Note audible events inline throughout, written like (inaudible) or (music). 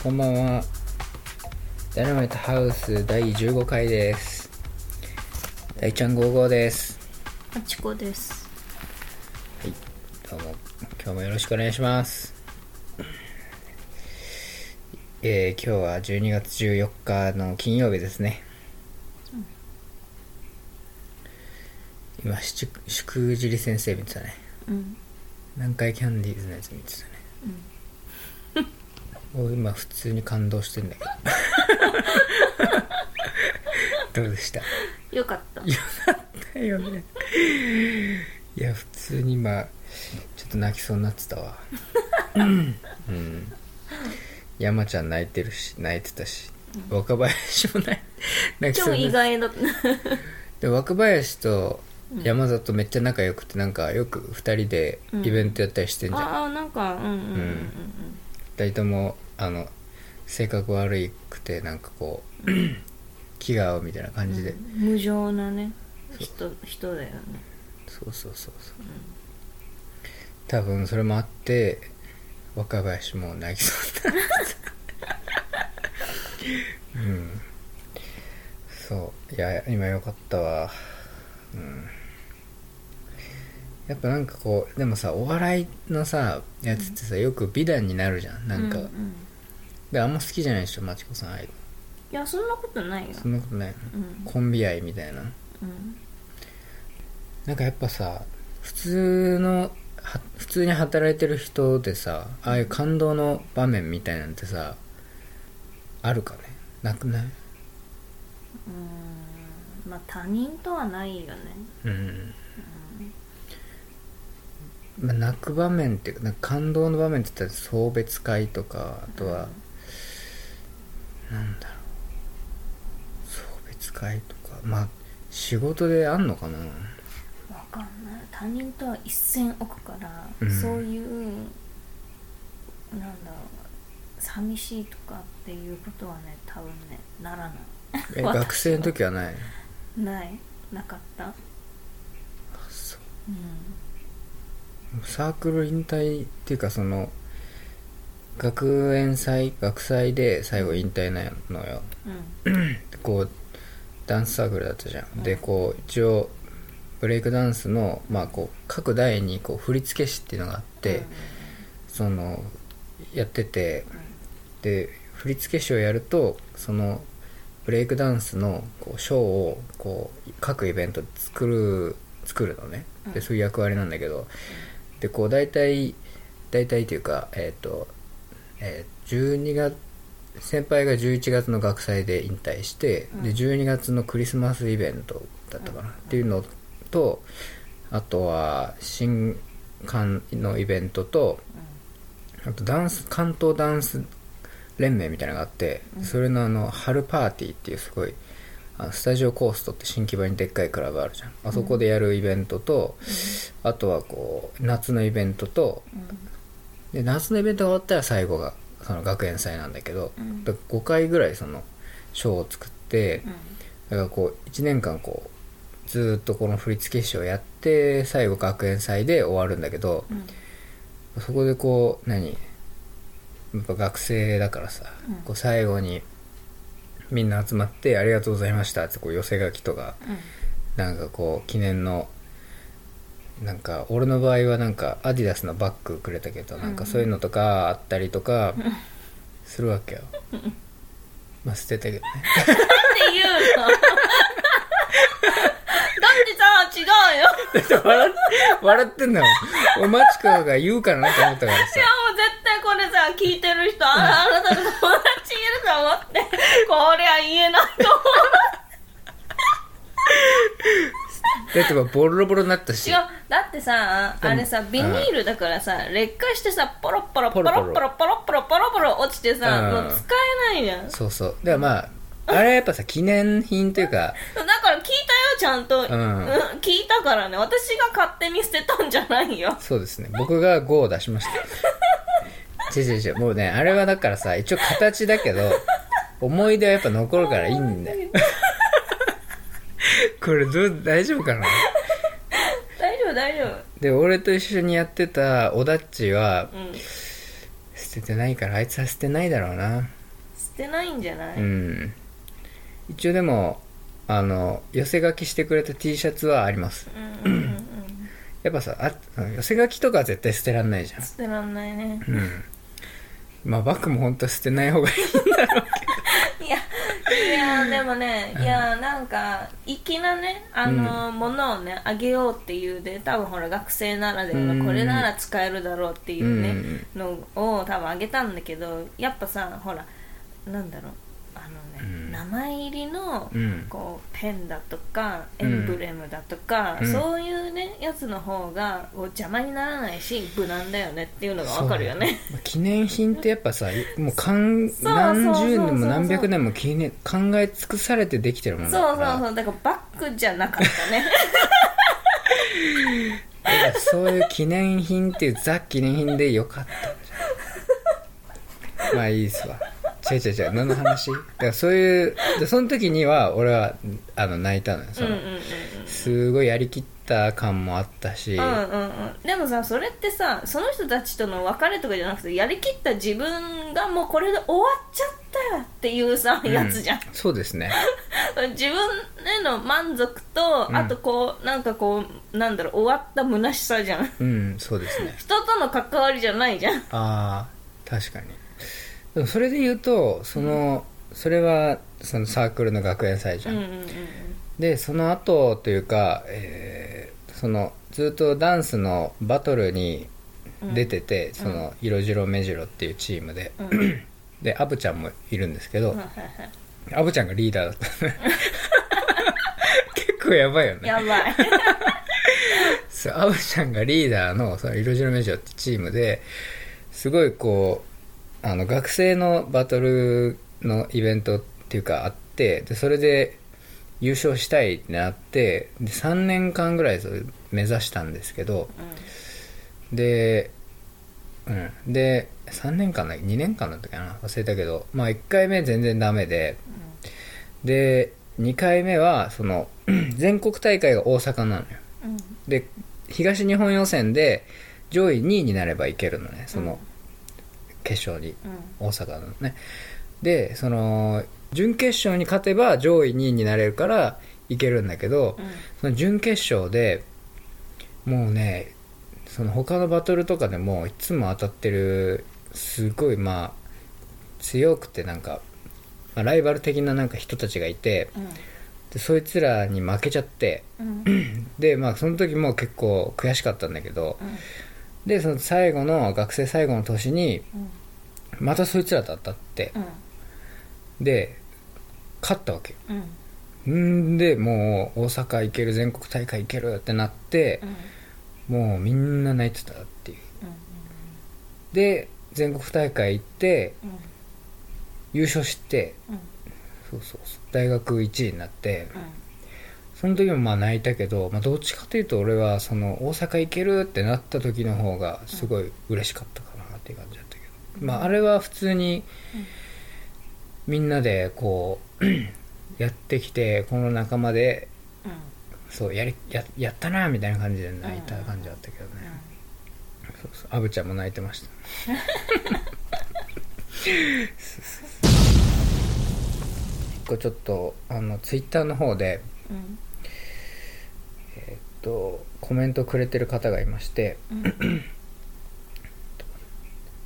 こんばんは。ダイナマイトハウス第15回です。大ちゃん55です。あちこです。はい。どうも、今日もよろしくお願いします。えー、今日は12月14日の金曜日ですね。今、ししくじり先生見てたね。うん。南海キャンディーズのやつ見てたね。俺今普通に感動してんだけど。(laughs) どうでした？よかった。よかったよね。いや普通に今ちょっと泣きそうになってたわ。(laughs) うん。山ちゃん泣いてるし泣いてたし。若林も泣い泣きそう超にな意外だった。で若林と山里めっちゃ仲良くてなんかよく2人でイベントやったりしてんじゃん、ああ、なんか、うんうんうん。うん。二人ともあの性格悪くてなんかこう (clears throat) 気が合うみたいな感じで、うん。無情なね、人、人だよね。そうそうそうそう、多分それもあって若林も泣きそうになった。(laughs) うん。そう。いや今よかったわ。うん。やっぱなんかこうでもさお笑いのさやつってさよく美談になるじゃん。なんか、ううんであんま好きじゃないでしょまちこさんああいいや、そんなことないよ。そんなことないの、うん。コンビ愛みたいな？うん。なんかやっぱさ普通のは普通に働いてる人でさああいう感動の場面みたいなんてさあるかね？なくない？まあ、他人とはないよね。うん、まあ、泣く場面っていうかなんか感動の場面って言ったら送別会とかあとは、なんだろう。送別会とかまあ仕事であんのかな？わかんない。他人とは一線置くから、うん。そういう、なんだろう、寂しいとかっていうことはね、多分ね、ならない。え (laughs) 学生の時はない？ない。なかった。そう。うん。サークル引退っていうかその学園祭学祭で最後引退なのよ。うん。こうダンスサークルだったじゃん、うんでこう一応ブレイクダンスの、まあ、こう各台にこう振付師っていうのがあって、そのやっててで振付師をやるとそのブレイクダンスのこうショーをこう各イベントで作る作るのね。でうん。そういう役割なんだけど、でこう大体大体というかえっ、と、えー12月先輩が11月の学祭で引退して、うん。で12月のクリスマスイベントだったかな、っていうのとあとは新刊のイベントとあとダンス関東ダンス連盟みたいなのがあって、それのあの春パーティーっていうすごいあのスタジオコーストって新木場にでっかいクラブあるじゃん。あそこでやるイベントと、あとはこう夏のイベントとで夏のイベントが終わったら最後がその学園祭なんだけど、うん。だ5回ぐらいそのショーを作って、うん。だからこう1年間こうずーっとこの振付師をやって最後学園祭で終わるんだけど、うん。そこでこう何やっぱ学生だからさ、うん。こう最後にみんな集まって「ありがとうございました」ってこう寄せ書きとかなんかこう記念のなんか俺の場合はなんかアディダスのバッグくれたけどなんかそういうのとかあったりとかするわけよ。まあ捨てたけどね。って言うの？だってさ違うよ。だって笑っ笑ってんだもん。俺マチコが言うからなと思ったからさ。いやもう絶対これさ聞いてる人あ (laughs) あなたの友達いると思ってこりゃ言えないと思 (laughs) (laughs) だってボロボロになったし。う違う。だってさあれさビニールだからさ劣化してさポロポロポロポロ。ポロポロポロポロポロ落ちてさうん。もう使えないじゃん。そうそう。だからまああれはやっぱさ記念品というか。だから聞いたよちゃんと、ん。聞いたからね。私が勝手に捨てたんじゃないよ。そうですね。僕が5を出しました。(laughs) 違う違う。もうねあれはだからさ一応形だけど思い出はやっぱ残るからいいんだよ (laughs) (laughs) これどう大丈夫かな？(laughs) 大丈夫大丈夫。で俺と一緒にやってたオダッチはうん。捨ててないからあいつは捨てないだろうな。捨てないんじゃない、うん。一応でもあの寄せ書きしてくれた T シャツはあります。うんうんうんうん。(clears throat) やっぱさあ寄せ書きとかは絶対捨てらんないじゃん。捨てらんないね。うん。まあバッグも本当は捨てない方がいいいやいやでもねいやなんか粋なねあの、ものをねあげようっていうで多分ほら学生ならではこれなら使えるだろうっていうね、のを多分あげたんだけどやっぱさほらなんだろう名前入りの、うん。こうペンだとかエンブレムだとか、うん。そういうねやつの方がこう邪魔にならないし無難だよねっていうのがわかるよね。そう記念品ってやっぱさもうかんそう何十そうそうそう年も何百年も記念考え尽くされてできてるものだそうから。そうそうだからバッグじゃなかったね。だからそういう記念品っていうザ記念品でよかった。まあいいっすわ違う違う違う何の話？だからそういうでその時には俺はあの泣いたのよその、うんうんうんすごいやりきった感もあったし、うんうんうん。うんでもさそれってさその人たちとの別れとかじゃなくてやりきった自分がもうこれで終わっちゃったよっていうさ、うん。やつじゃん。そうですね。(laughs) 自分への満足と、うん。あとこうなんかこうなんだろう終わった虚しさじゃん。うんそうですね。人との関わりじゃないじゃん。ああ確かにでもそれで言うとその、それはそのサークルの学園祭じゃん、うんうんうんでその後というか、えーそのずっとダンスのバトルに出てて、その色白目白っていうチームで、うん。う (clears throat) んでアブちゃんもいるんですけど、アブちゃんがリーダーだった。ね (laughs) 結構やばいよね。やばい。そうアブちゃんがリーダーのその色白目白ってチームですごいこうあの学生のバトルのイベントっていうかあってでそれで優勝したいってなってで3年間ぐらい目指したんですけどで、うん、で3年間だ2年間だったかな？忘れたけどまあ1回目全然ダメでで2回目はその (clears throat) 全国大会が大阪なのよ。うん。うんで東日本予選で上位2位になればいけるのねその決勝に、大阪のね。でその準決勝に勝てば上位2位になれるからいけるんだけど、うん。その準決勝でもうねその他のバトルとかでもいつも当たってるすごいまあ強くてなんか、まあライバル的ななんか人たちがいてでそいつらに負けちゃってうん。う (clears throat) んでまあその時も結構悔しかったんだけどでその最後の学生最後の年にうんまたそいつらと当たって。うんで勝ったわけ。ようん。んでもう大阪行ける全国大会行けるってなってうん。もうみんな泣いてたっていう。うんで全国大会行ってうん。優勝してうん。そうそうそう大学1位になってうん。その時もまあ泣いたけど、まあ、どっちかというと俺はその大阪行けるってなった時の方がすごい嬉しかったかまああれは普通にみんなでこう (clears throat) やってきてこの仲間でうん。そうやりややったなみたいな感じで泣いた感じだったけどね、そうそう。アブちゃんも泣いてました。(laughs) 一個ちょっとあのツイッターの方でうん。えーっとコメントくれてる方がいましてうん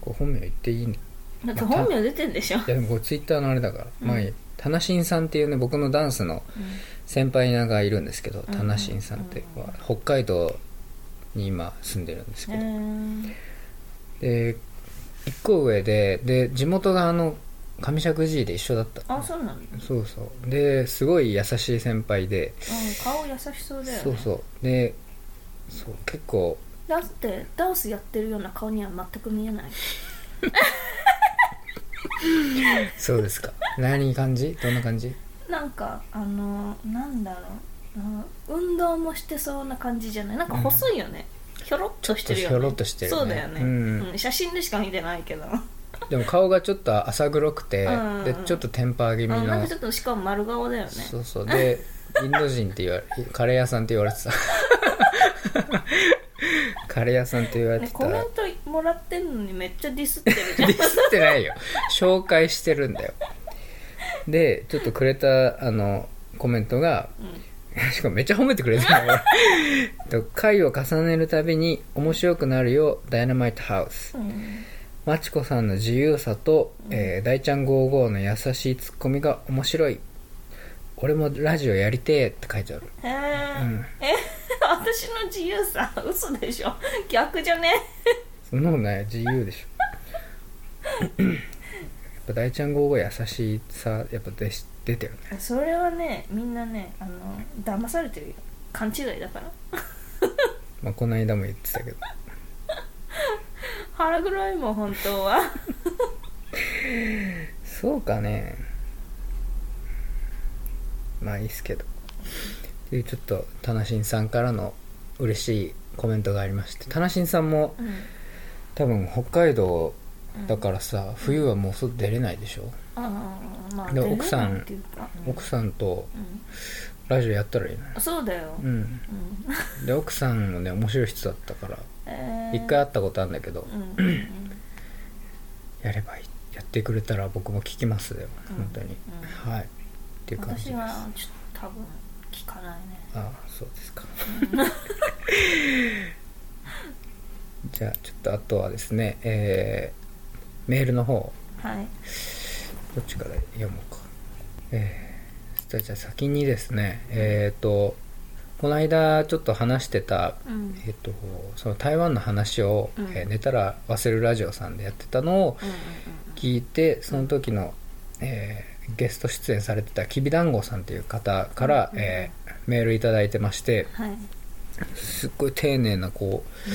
これ本名言っていいのいだって本名出てんでしょ。やでもこれツイッターのあれだから、うん。まあいいタナシンさんっていうね僕のダンスの先輩がいるんですけど、ん。タナシンさんってうんは北海道に今住んでるんですけへど、ーで1個上でで地元があの上石寺で一緒だった。あそうなんだ。そうそう。ですごい優しい先輩で、うん顔優しそうだよね。そうそう。でそう結構だってダンスやってるような顔には全く見えない。そうですか。何感じ？どんな感じ？なんかあのなんだろう。な運動もしてそうな感じじゃない。なんか細いよね、ひょろっとしてるよね。ひょろっとしてるね。そうだよね、うん。うん。写真でしか見てないけど。あでも顔がちょっと浅黒くて、うんでちょっとテンパー気味の。なんかちょっとしかも丸顔だよね。そうそう。でインド人って言われカレー屋さんって言われてた (laughs) カレー屋さんって言われてた、ねコメントもらってんのにめっちゃディスってるじゃん。ディスってないよ。紹介してるんだよ。でちょっとくれたあのコメントが、しかもめっちゃ褒めてくれてるのと回を重ねるたびに面白くなるよダイナマイトハウスうん。マチコさんの自由さと、えー大ちゃん55の優しいツッコミが面白い俺もラジオやりてえって書いてある。へえ、うん。え (laughs) 私の自由さ嘘でしょ。逆じゃね？そんなことない自由でしょ。やっぱ (coughs) 大ちゃん55優しさやっぱ出し出てるね。それはねみんなねあの騙されてるよ。勘違いだから。(laughs) まあこの間も言ってたけど。腹黒いもん本当は。そうかねまあいいっすけど。っていうちょっとタナシンさんからの嬉しいコメントがありまして。タナシンさんもうん。多分北海道だからさ、冬はもう外出れないでしょ、ああまあで奥さん奥さんとうん。ラジオやったらいいのよ。そうだよ、うん。うん。で奥さんもね面白い人だったからえー。一回会ったことあるんだけどうんうん。やればいい。やってくれたら僕も聞きますよ。うん。本当に、うん。はいっていう感じです。私はちょっと多分聞かないね。ああそうですか。じゃあちょっとあとはですねえーメールの方。はい。どっちから読もうか。えー、じゃあ先にですねえっ、とこの間ちょっと話してたうん。えっ、とその台湾の話を、うん。えー寝たら忘れるラジオさんでやってたのをうんうん。聞いてその時の、えーゲスト出演されてたきびだんごさんという方から、うんえーメールいただいてましてはい。すっごい丁寧なこう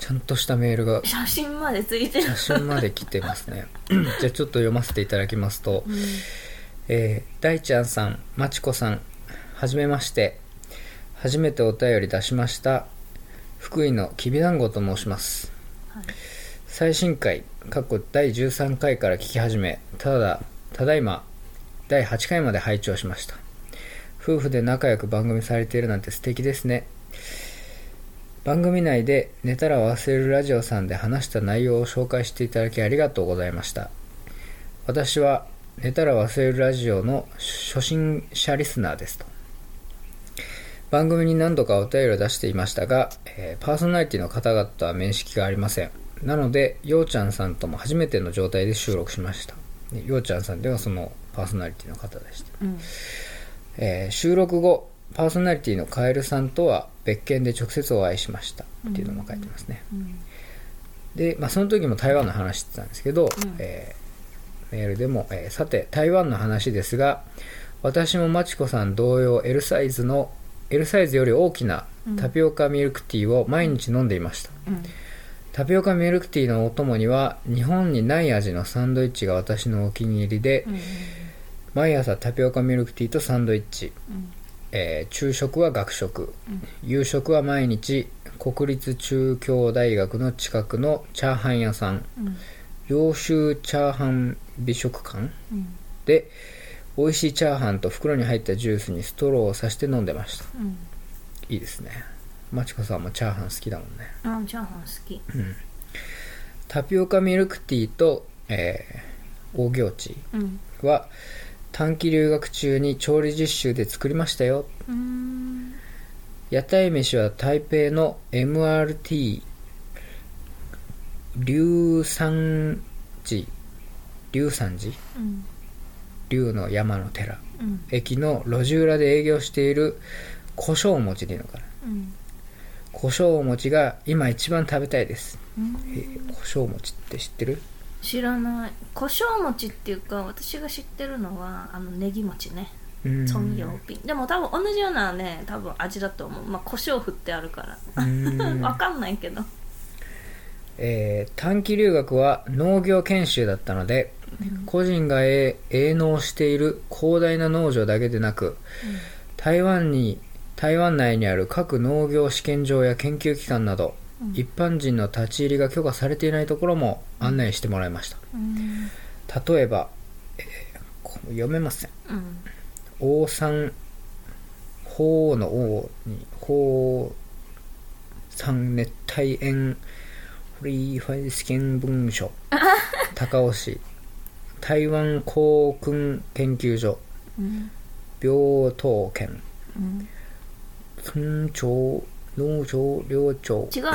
ちゃんとしたメールが写真までついてる。写真まで来てますね。(laughs) じゃあちょっと読ませていただきますと、うん。えー大ちゃんさんまちこさんはじめまして。初めてお便り出しました福井のきびだんごと申します。はい。最新回過去第13回から聞き始めただただいま第8回まで拝聴しました。夫婦で仲良く番組されているなんて素敵ですね。番組内で寝たら忘れるラジオさんで話した内容を紹介していただきありがとうございました。私は寝たら忘れるラジオの初心者リスナーですと。番組に何度かお便りを出していましたが、えーパーソナリティの方々とは面識がありません。なのでようちゃんさんとも初めての状態で収録しました。でようちゃんさんではそのパーソナリティの方でした、うん。えー収録後パーソナリティのカエルさんとは別件で直接お会いしました。っていうのも書いてますね、うん。で、まあ、その時も台湾の話してたんですけど、ん。えーメールでも、えーさて台湾の話ですが私もまちこさん同様 L サイズの L サイズより大きなタピオカミルクティーを毎日飲んでいました、うん。タピオカミルクティーのお供には日本にない味のサンドイッチが私のお気に入りで、うん毎朝タピオカミルクティーとサンドイッチ、うん。えー昼食は学食、夕食は毎日国立中京大学の近くのチャーハン屋さん。うん。洋州チャーハン美食館。うん。で美味しいチャーハンと袋に入ったジュースにストローをさして飲んでました。うん。いいですね。まちこさんもチャーハン好きだもんね。あチャーハン好き。タピオカミルクティーと、えー、大行地うん。は短期留学中に調理実習で作りましたよ。うん屋台飯は台北の MRT 龍山寺。龍山寺？うん。龍の山の寺。うん。駅の路地裏で営業している胡椒餅でいいのかな？うん。胡椒餅が今一番食べたいです、うん。えー胡椒餅って知ってる？知らない。胡椒餅っていうか私が知ってるのはあのネギ餅ね。うん。チョンヨーピン。でも多分同じようなね多分味だと思う。まあ胡椒振ってあるから。うん。(laughs) わかんないけど。えー短期留学は農業研修だったので、個人が営営農している広大な農場だけでなく、台湾に台湾内にある各農業試験場や研究機関など、一般人の立ち入りが許可されていないところも案内してもらいました。うん。例えば、えーこ読めません。うん。王山法の王に法山熱帯園フリーファイス見文書。(laughs) 高尾市。台湾航空研究所。うん。病棟県うん。村長農場寮長。違うよ。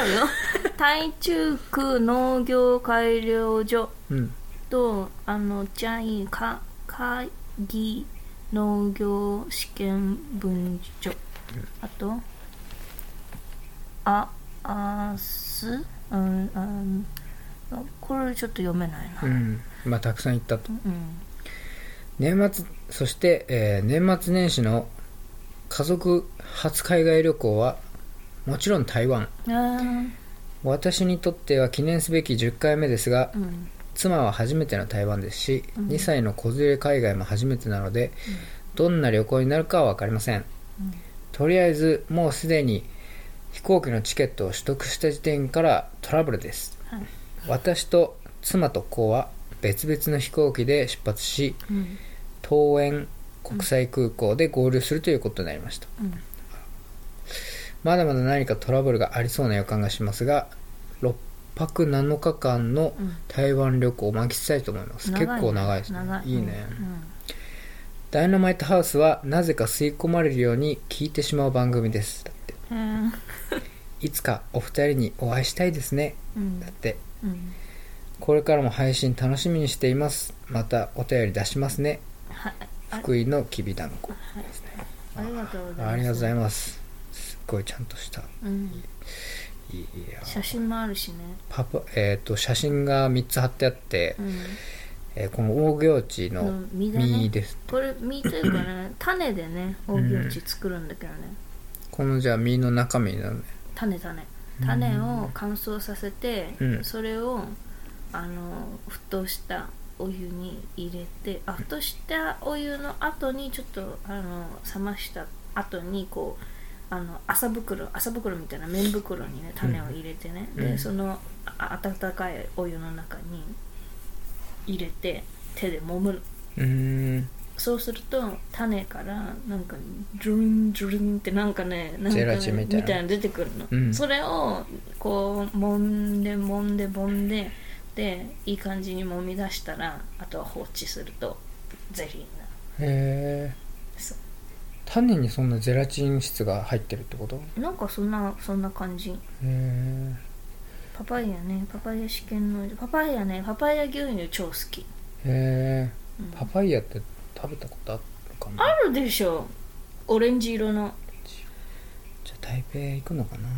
(laughs) 台中区農業改良所。うん。とあのジャイか会議農業試験文書、あとああすうんうんこれちょっと読めないな。うん。まあたくさん行ったと。うん。年末そして、えー年末年始の家族初海外旅行はもちろん台湾。私にとっては記念すべき10回目ですがうん。妻は初めての台湾ですし、2歳の子連れ海外も初めてなので、どんな旅行になるかは分かりません、とりあえずもうすでに飛行機のチケットを取得した時点からトラブルです。はい。私と妻と子は別々の飛行機で出発しうん。桃園国際空港で合流するということになりました、うんまだまだ何かトラブルがありそうな予感がしますが6泊7日間のうん。台湾旅行を満喫したいと思います、結構長いですね。長い。いね、うん。ダイナマイトハウスはなぜか吸い込まれるように聞いてしまう番組です。だって。うん (laughs) いつかお二人にお会いしたいですね。うん。だって。うん。これからも配信楽しみにしています。またお便り出しますね。はい。あ福井のきびだんこありがとうございありがとうございますごいちゃんとした。うん。いや。写真もあるしね。パパえっ、と写真が3つ貼ってあって、うん。えーこの大行地のうん実です、これ実というかね (clears throat) 種でね大行地作るんだけどね、このじゃあ実の中身なのね。種種種を乾燥させて、うん。それをあの沸騰したお湯に入れてあ沸騰したお湯の後にちょっとあの冷ました後にこうあの麻袋麻袋みたいな麺袋にね種を入れてね、うん。でそのあ温かいお湯の中に入れて手で揉むの。うーん。そうすると種からなんかジュルンジュルンってなんかねなんかねゼラチンみたいな。の出てくるの、うん。それをこう揉んで揉んで揉んででいい感じに揉み出したらあとは放置するとゼリーになるへえそう種にそんなゼラチン質が入ってるってこと？へなんかそんなそんな感じ。えパパイヤね。パパイヤ試験のパパイヤね。パパイヤ牛乳超好き。へえうん。パパイヤって食べたことあるのかな？あるでしょ。オレンジ色の。じゃあ台北行くのかな？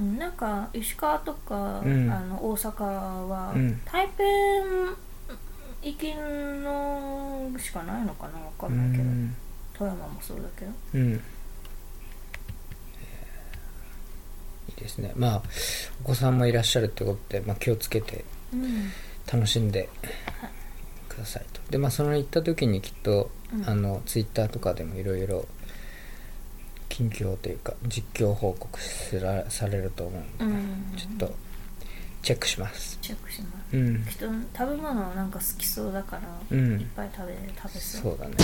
うんなんか石川とか、うん。あの大阪は、うん。台北行きのしかないのかな？わかうんないけどん富山もそうだけど。うん。いいですね。まあお子さんもいらっしゃるってことで、まあ、気をつけてうん。楽しんでくださいと。でまあその行った時にきっと、うん。あのツイッターとかでもいろいろ近況というか実況報告すらされると思うんで、うん。ちょっとチェックします。チェックします。うん。きっと食べ物なんか好きそうだから、うん。いっぱい食べ食べそう。そうだね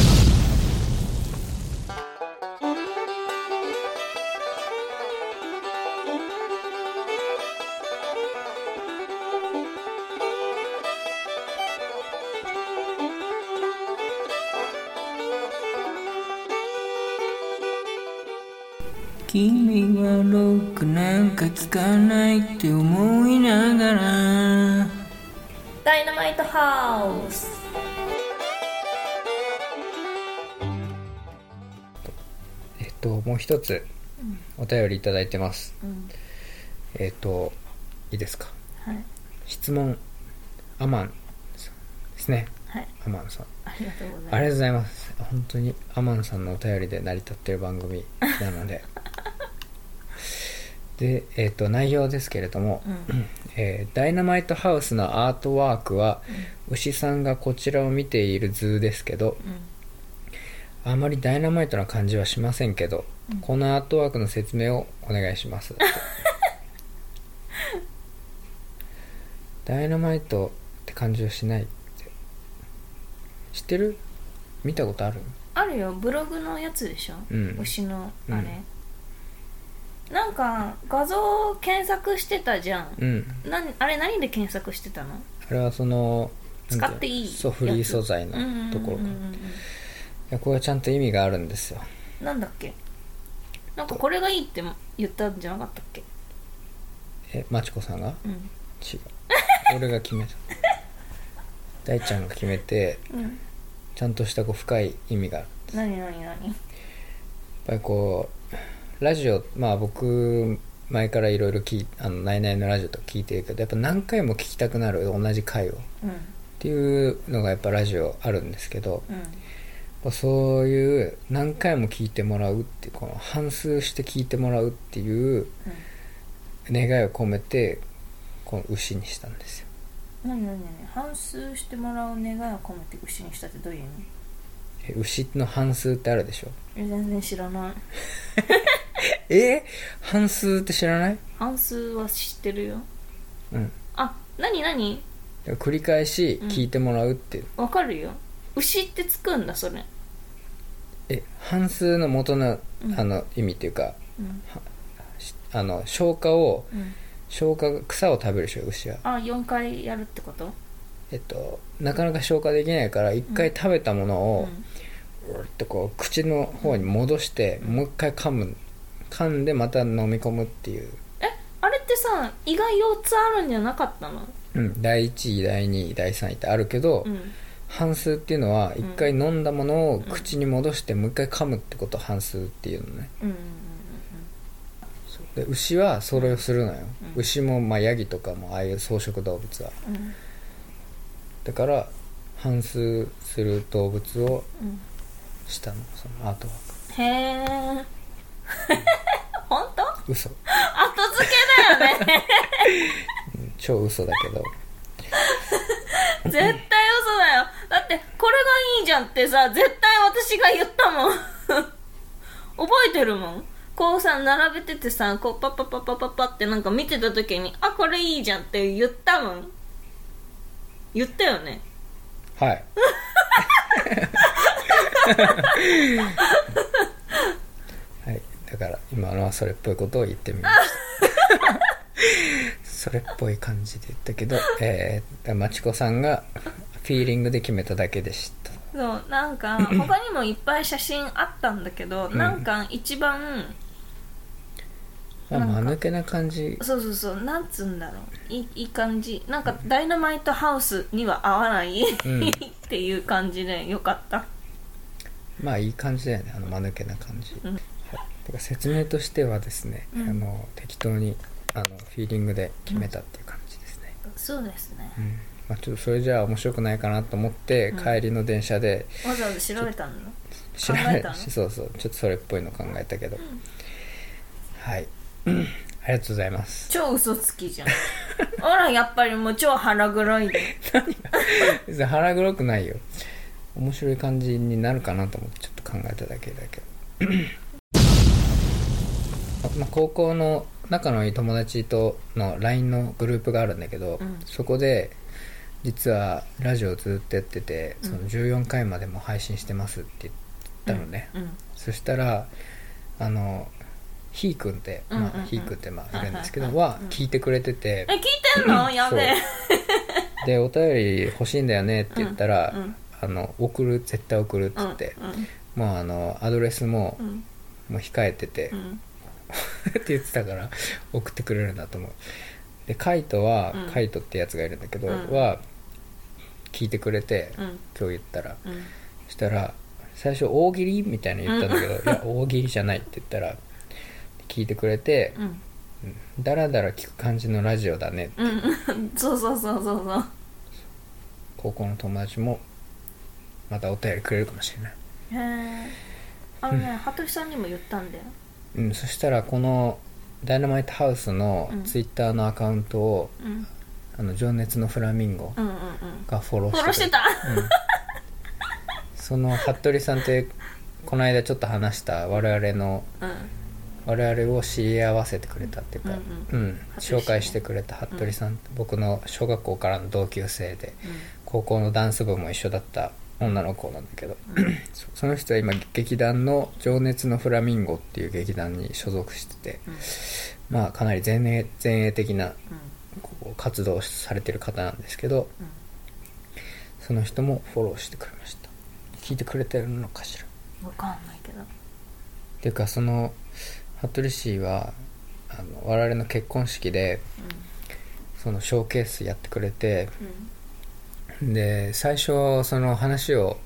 か聞かないって思いながら。ダイナマイトハウスえっともう一つお便りいただいてます。うん。えっといいですか？はい。質問。アマンさんですね。はい。アマンさん。ありがとうございます。ありがとうございます。本当にアマンさんのお便りで成り立ってる番組なので (laughs) で、えっと内容ですけれども、うん。えーダイナマイトハウスのアートワークは、牛さんがこちらを見ている図ですけどあまりダイナマイトな感じはしませんけど、うん。このアートワークの説明をお願いします。(laughs) ダイナマイトって感じはしないって。知ってる？見たことある？あるよ。ブログのやつでしょ、うん。牛のあれ、なんか画像検索してたじゃん。うん。なんあれ何で検索してたの？あれはその使っていい？いうの？そうフリー素材のところからいやこれはちゃんと意味があるんですよ。うんなんだっけ？なんかこれがいいって言ったんじゃなかったっけ？えまちこさんが？うん。違う。俺が決めた。大ちゃんが決めてうん。ちゃんとしたこう深い意味がある何何何？やっぱりこうラジオまあ僕前からいろいろ聞いあのナイナイのラジオとか聞いてるけどやっぱ何回も聞きたくなる同じ回を。っうん。ていうのがやっぱラジオあるんですけどうん。そういう何回も聞いてもらうっていうこの反数して聞いてもらうっていう願いを込めてこの牛にしたんですよ。何何何？反数してもらう願いを込めて牛にしたってどういう意味？え牛の半数ってあるでしょ？え全然知らない。(laughs) え？半数って知らない？反数は知ってるよ。うん。あ何何？繰り返し聞いてもらうっていう、わかるよ。牛ってつくんだそれ。え半数の元のうん。あの意味っていうか、うん。しあの消化をうん。消化草を食べるでしょ牛は。あ4回やるってこと？えっとなかなか消化できないから一回食べたものうを、ん。うーってこう口の方に戻して、もう一回噛む。噛んでまた飲み込むっていう、えあれってさ胃が4つあるんじゃなかったの？うん、第1位第2位第3位ってあるけど、うん。半数っていうのは一回飲んだものを口に戻してもう一回噛むってことを半数っていうのね。うんうんで牛はそれをするのよ、うん。牛もまあヤギとかもああいう草食動物は。うんうんだから反数する動物をうんしたのそのアートワー。クへえ本当？後嘘付けだよね。(laughs) 超嘘だけど。(laughs) 絶対嘘だよ。だってこれがいいじゃんってさ絶対私が言ったもん。(laughs) 覚えてるもん。こうさ並べててさこうパッパッパッパッパッパってなんか見てた時にあこれいいじゃんって言ったもん言ったよね。はい。はい。だから今のはそれっぽいことを言ってみました。それっぽい感じで言ったけどえー、まちこさんがフィーリングで決めただけでした。そうなんか他にもいっぱい写真あったんだけど、ん。なんか一番まあなんか間抜けな感じ。そうそうそう。なんつうんだろう。いいいい感じ。なんかダイナマイトハウスには合わない、うん。(laughs) っていう感じでよかった。まあいい感じだよね。あの間抜けな感じ、うん。はい、てか説明としてはですね、うん。あの適当にあのフィーリングで決めたっていう感じですね、そうですね。うん。まあ、ちょっとそれじゃあ面白くないかなと思って、うん。帰りの電車でわざわざ調べたの？調べたの？そうそう。ちょっとそれっぽいの考えたけど、はいありがとうございます。超嘘つきじゃん。(laughs) ほらやっぱりもう超腹黒いで。(laughs) 別に腹黒くないよ。面白い感じになるかなと思ってちょっと考えただけだけど。(laughs) まあ高校の仲のいい友達との LINE のグループがあるんだけど、うん。そこで実はラジオずっとやってて、うん。その14回までも配信してますって言ったのね、うん。そしたらあのひーくんって、まあ、ひーくんってまあいるんですけど、は聞いてくれてて、え聞いてんの？やべえ。でお便り欲しいんだよねって言ったら、あの送る絶対送るって言って、もうあのアドレスも、もう控えてて、うん。って言ってたから送ってくれるんだと思う。でカイトは、うん。カイトってやつがいるんだけど、うん。は聞いてくれて、うん。今日言ったら。うん。そしたら最初大喜利？みたいなの言ったんだけど、(laughs) いや大喜利じゃないって言ったら聞いてくれて、うん。うん。だらだら聞く感じのラジオだねうん。うん。そうそうそうそうそう。高校の友達もまたお便りくれるかもしれない。へえあのね羽鳥さんにも言ったんだよ。うん、そしたらこのダイナマイトハウスのうん。ツイッターのアカウントを、うん。あの情熱のフラミンゴうんうんうん。がフォローしてしてくれた。うん、その服部さんってこの間ちょっと話した我々のうん我々を知り合わせてくれたっていうか、うんうん。紹介してくれた服部さん。僕の小学校からの同級生で高校のダンス部も一緒だった女の子なんだけど、(clears throat) そその人は今劇団の「情熱のフラミンゴ」っていう劇団に所属してて、うん。まあかなり前衛前衛的なうん。こう活動をされてる方なんですけどその人もフォローしてくれました。聞いてくれてるのかしら。うんわかんないけど。っていうかその服部氏はあの我々の結婚式でそのショーケースやってくれてうん。で最初その話を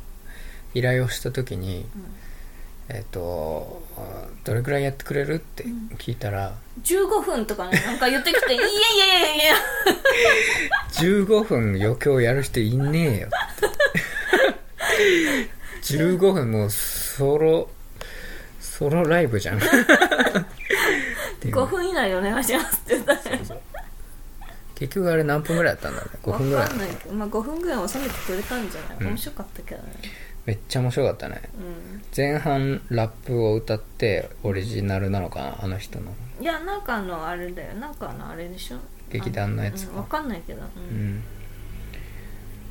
依頼をした時にうん。えっ、とあどれくらいやってくれるって聞いたら、15分とかねなんか言ってきて「(laughs) いやいやいやいや。15分余興やる人いねえよって。(laughs) 15分もうソロソロライブじゃん。っていう5分以内でお願いします」って言ったね結局あれ何分ぐらいだったんだろうね？5分ぐらい。わかんないけど。まあ5分ぐらい収めてくれたんじゃない、うん。面白かったけどね。めっちゃ面白かったね。うん。前半ラップを歌ってオリジナルなのかな？あの人の。いやなんかあのあれだよ。なんかあのあれでしょ？劇団のやつか。うん。わかんないけど。ううん。ん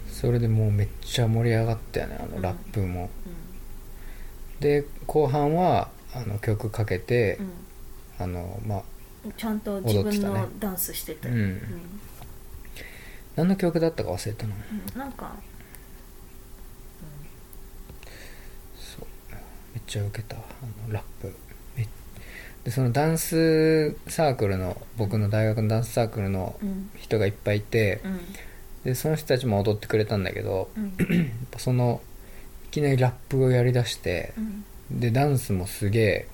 それでもうめっちゃ盛り上がったよねあのラップも、で後半はあの曲かけて、うん。あのまあうんちゃんと自分踊ってたね。のダンスしてて。うん。うん何の曲だったか忘れたな。うん。なんか。そう。めっちゃウケた。わあのラップ。めでそのダンスサークルの僕の大学のダンスサークルのうん。人がいっぱいいて、うん。でその人たちも踊ってくれたんだけどそのいきなりラップをやりだしてうんでダンスもすげえ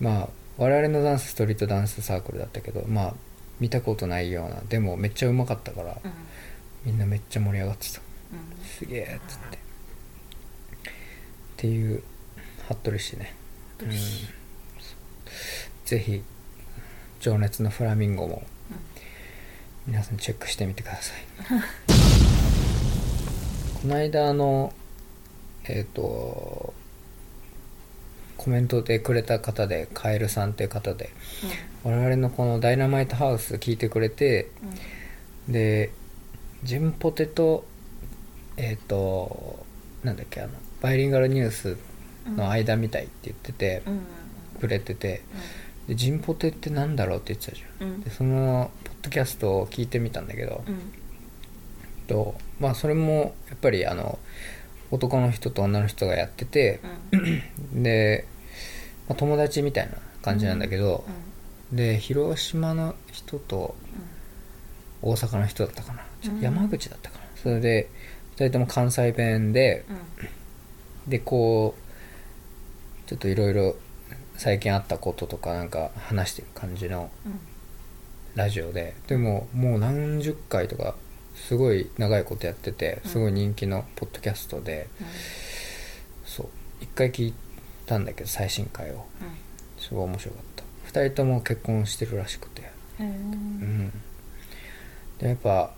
まあ我々のダンスストリートダンスサークルだったけどまあ見たことないようなでもめっちゃうまかったからうん。みんなめっちゃ盛り上がってた。うん。すげえっつって。っていう服部氏ね。どうしぜひ「情熱のフラミンゴ」も皆さんチェックしてみてください。この間あのえっ、とコメントでくれた方でカエルさんっていう方で我々のこの「ダイナマイトハウス」聞いてくれてうん。でジンポテとえっ、となんだっけあのバイリンガルニュースの間みたいって言っててうん。くれててでジンポテってなんだろうって言ってたじゃん。うん。うんでそのポッドキャストを聞いてみたんだけど、うん。とまあそれもやっぱりあの男の人と女の人がやってて、で、まあ、友達みたいな感じなんだけど、で広島の人と大阪の人だったかな、山口だったかな。それで2人とも関西弁ででこうちょっといろいろ最近あったこととかなんか話してる感じのラジオででももう何十回とかすごい長いことやっててすごい人気のポッドキャストで、そう。一回聞いたんだけど最新回を。すごい面白かった。2人とも結婚してるらしくて。うん。でやっぱ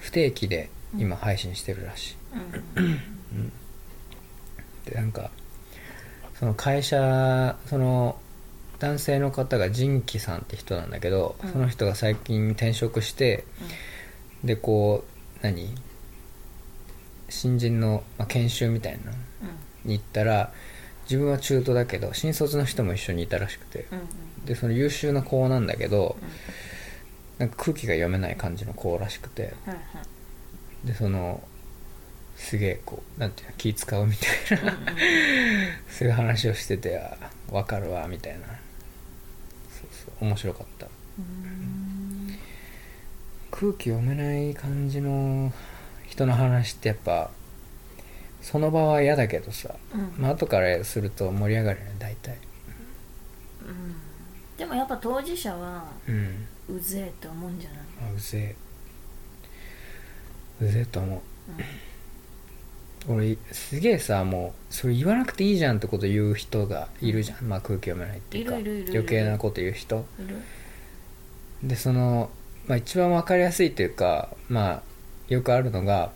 不定期で今配信してるらしい、でなんかその会社その男性の方が仁キさんって人なんだけど、うん。その人が最近転職してでこう何？新人の、まあ、研修みたいなのに行ったら自分は中途だけど新卒の人も一緒にいたらしくて。でその優秀な子なんだけどなんか空気が読めない感じの子らしくて。でそのすげえこうなんていうの気使うみたいな。そういう話をしててあ分かるわみたいな。そうそう面白かった。空気読めない感じの人の話ってやっぱその場は嫌だけどさ、まあ後からすると盛り上がるよね大体。でもやっぱ当事者はうん。うぜえって思うんじゃない？あうぜえ。うぜえと思う、俺すげえさもうそれ言わなくていいじゃんってこと言う人がいるじゃん、まあ空気読めないっていうか。いるいるいるいる。余計なこと言う人。いる。でその、まあ、一番分かりやすいというかまあよくあるのが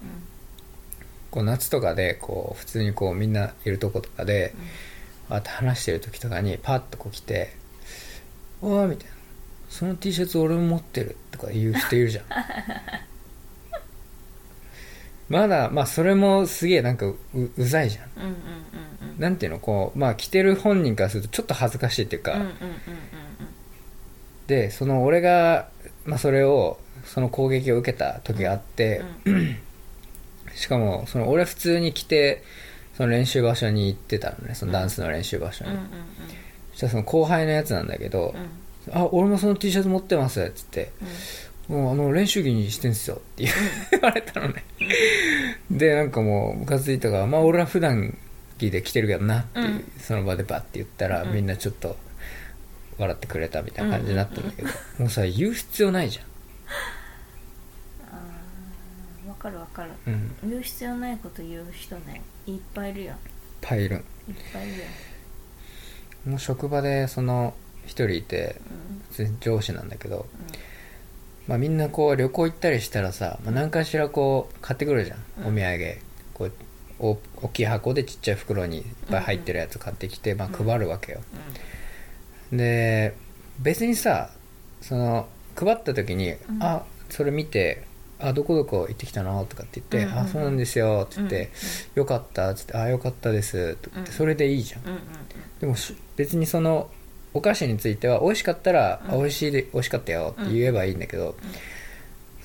こう夏とかでこう普通にこうみんないるとことかで、あって話してる時とかにパッとこう来て「おーみたいな「その T シャツ俺も持ってる」とか言う人いるじゃん。(laughs) まだまあそれもすげえなんかううざいじゃん。うんうんうんなんていうのこうまあ着てる本人からするとちょっと恥ずかしいっていうか、うんうんうんうんでその俺が、まあ、それをその攻撃を受けた時があって、しかもその俺普通に着てその練習場所に行ってたのね。そのダンスの練習場所に、うんうんうん。そしたらその後輩のやつなんだけど「あ俺もその T シャツ持ってます」っつって「もうあの練習着にしてんすよ」って言われたのね。でなんかもうムカついたから「まあ俺は普段着で着てるけどな」っていう、うん。その場でバッて言ったら、うん。みんなちょっと笑ってくれたみたいな感じになったんだけど、もうさ言う必要ないじあーわかるわかる。うん。いっ言う必要ないこと言う人ねいっぱいいるよぱいいるいっぱいいるよもう職場でその一人いてうん。上司なんだけど、まあ、みんなこう旅行行ったりしたらさ、まあ、何かしらこう買ってくるじゃん、うん。お土産。こうお大きい箱でちっちゃい袋にいっぱい入ってるやつ買ってきて、まあ、配るわけよ、で別にさその配った時に「うん。あそれ見てあどこどこ行ってきたの?」とかって言って「うんうんうん。あそうなんですよ」って言って「よかった」っつって「あよかったです」とか言ってうんそれでいいじゃん。うんうんでもし別にそのお菓子については美味しかったら、うん。あ美味しいで美味しかったよって言えばいいんだけど、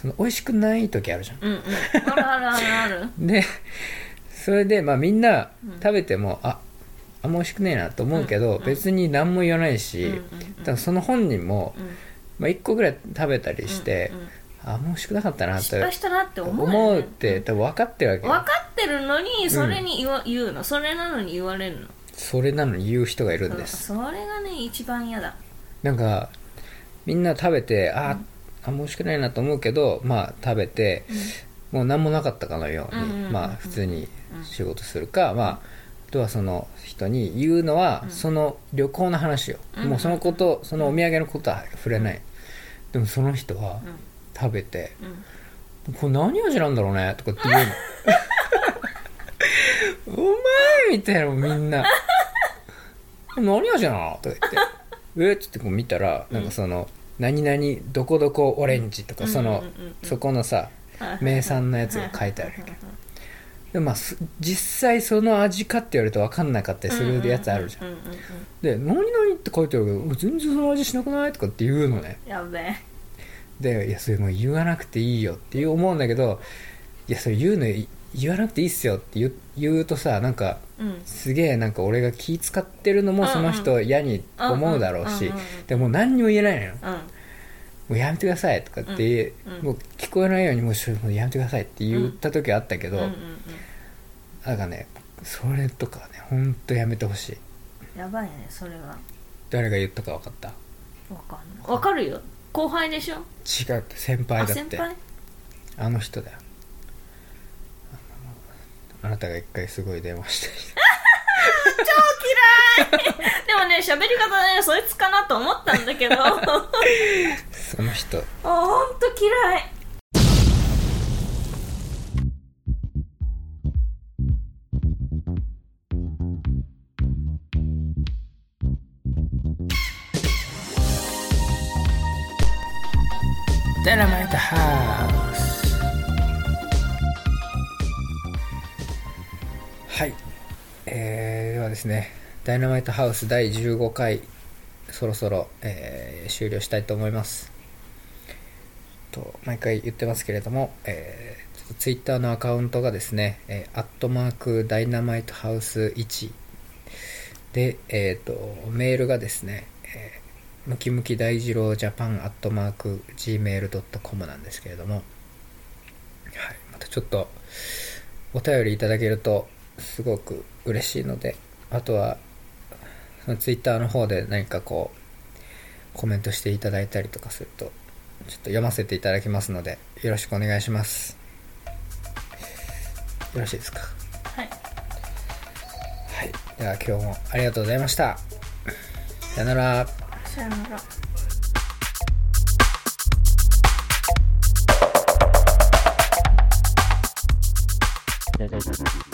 その美味しくない時あるじゃん。うんうん。うんあるあるあるある。(laughs) でそれでまあみんなうん。食べても、ああんま美味しくねえなと思うけど、うん別に何も言わないし、うんうんうんその本人も、うん。まあ、1個ぐらい食べたりしてう、んうんあもう美味しくなかったなって失敗したなって思う思うよねって多分分かってるわけ。よ分かってるのにそれに言わ、言うの。それなのに言われるの。それなのに言う人がいるんです。そそれがね一番嫌だ。なんかみんな食べてあ、あんま美味しくないなと思うけどまあ食べて、もう何もなかったかのように、うんうんうんうん。まあ普通に仕事するか、まああとはその人に言うのは、その旅行の話を、うんもうそのことそのお土産のことは触れない、でもその人はうん食べてうん「これ何味なんだろうね」とかって言うの「うまい!」みたいなのみんな「何味なの?」とか言って「(laughs) えっ?」つってこう見たらなんかその「何々どこどこオレンジ」とかそのそこのさ名産のやつが書いてあるわけでもまあす実際その味かって言われると分かんなかったりするやつあるじゃん。で「何々」って書いてあるけど全然その味しなくない？とかって言うのね。やべえで「いやそれもう言わなくていいよ」って思うんだけど「いやそれ言うのい言わなくていいっすよ」って言う言うとさなんかうん。すげえなんか俺が気使ってるのもその人嫌に思うだろうしでもう何にも言えないのよ。うん。もうやめてくださいとかって、うんうんもう聞こえないようにもうやめてくださいって言った時はあったけど、なんかねそれとかねほんとやめてほしい。やばいねそれは。誰が言ったか分かった？わかんない。わかるよ後輩でしょ？違う先輩あだって。先輩？あの人だよ。あなたが一回すごい電話して。(laughs) 超嫌い！(laughs) でもね喋り方ねそいつかなと思ったんだけど。あ (laughs) その人。ほんと嫌いダイナマイトハウスはい。えー、ではですねダイナマイトハウス第15回そろそろ、えー終了したいと思います。と毎回言ってますけれども、えー、ちょっとツイッターのアカウントがですね、えー、アットマークダイナマイトハウス1で、えっ、と、メールがですね、えムキムキ大二郎ジャパンアットマーク Gmail.com なんですけれども、はい、またちょっとお便りいただけるとすごく嬉しいので、あとは、ツイッターの方で何かこう、コメントしていただいたりとかすると、ちょっと読ませていただきますので、よろしくお願いします。よろしいですか？はいはい。では今日もありがとうございました。さよなら。签证。对。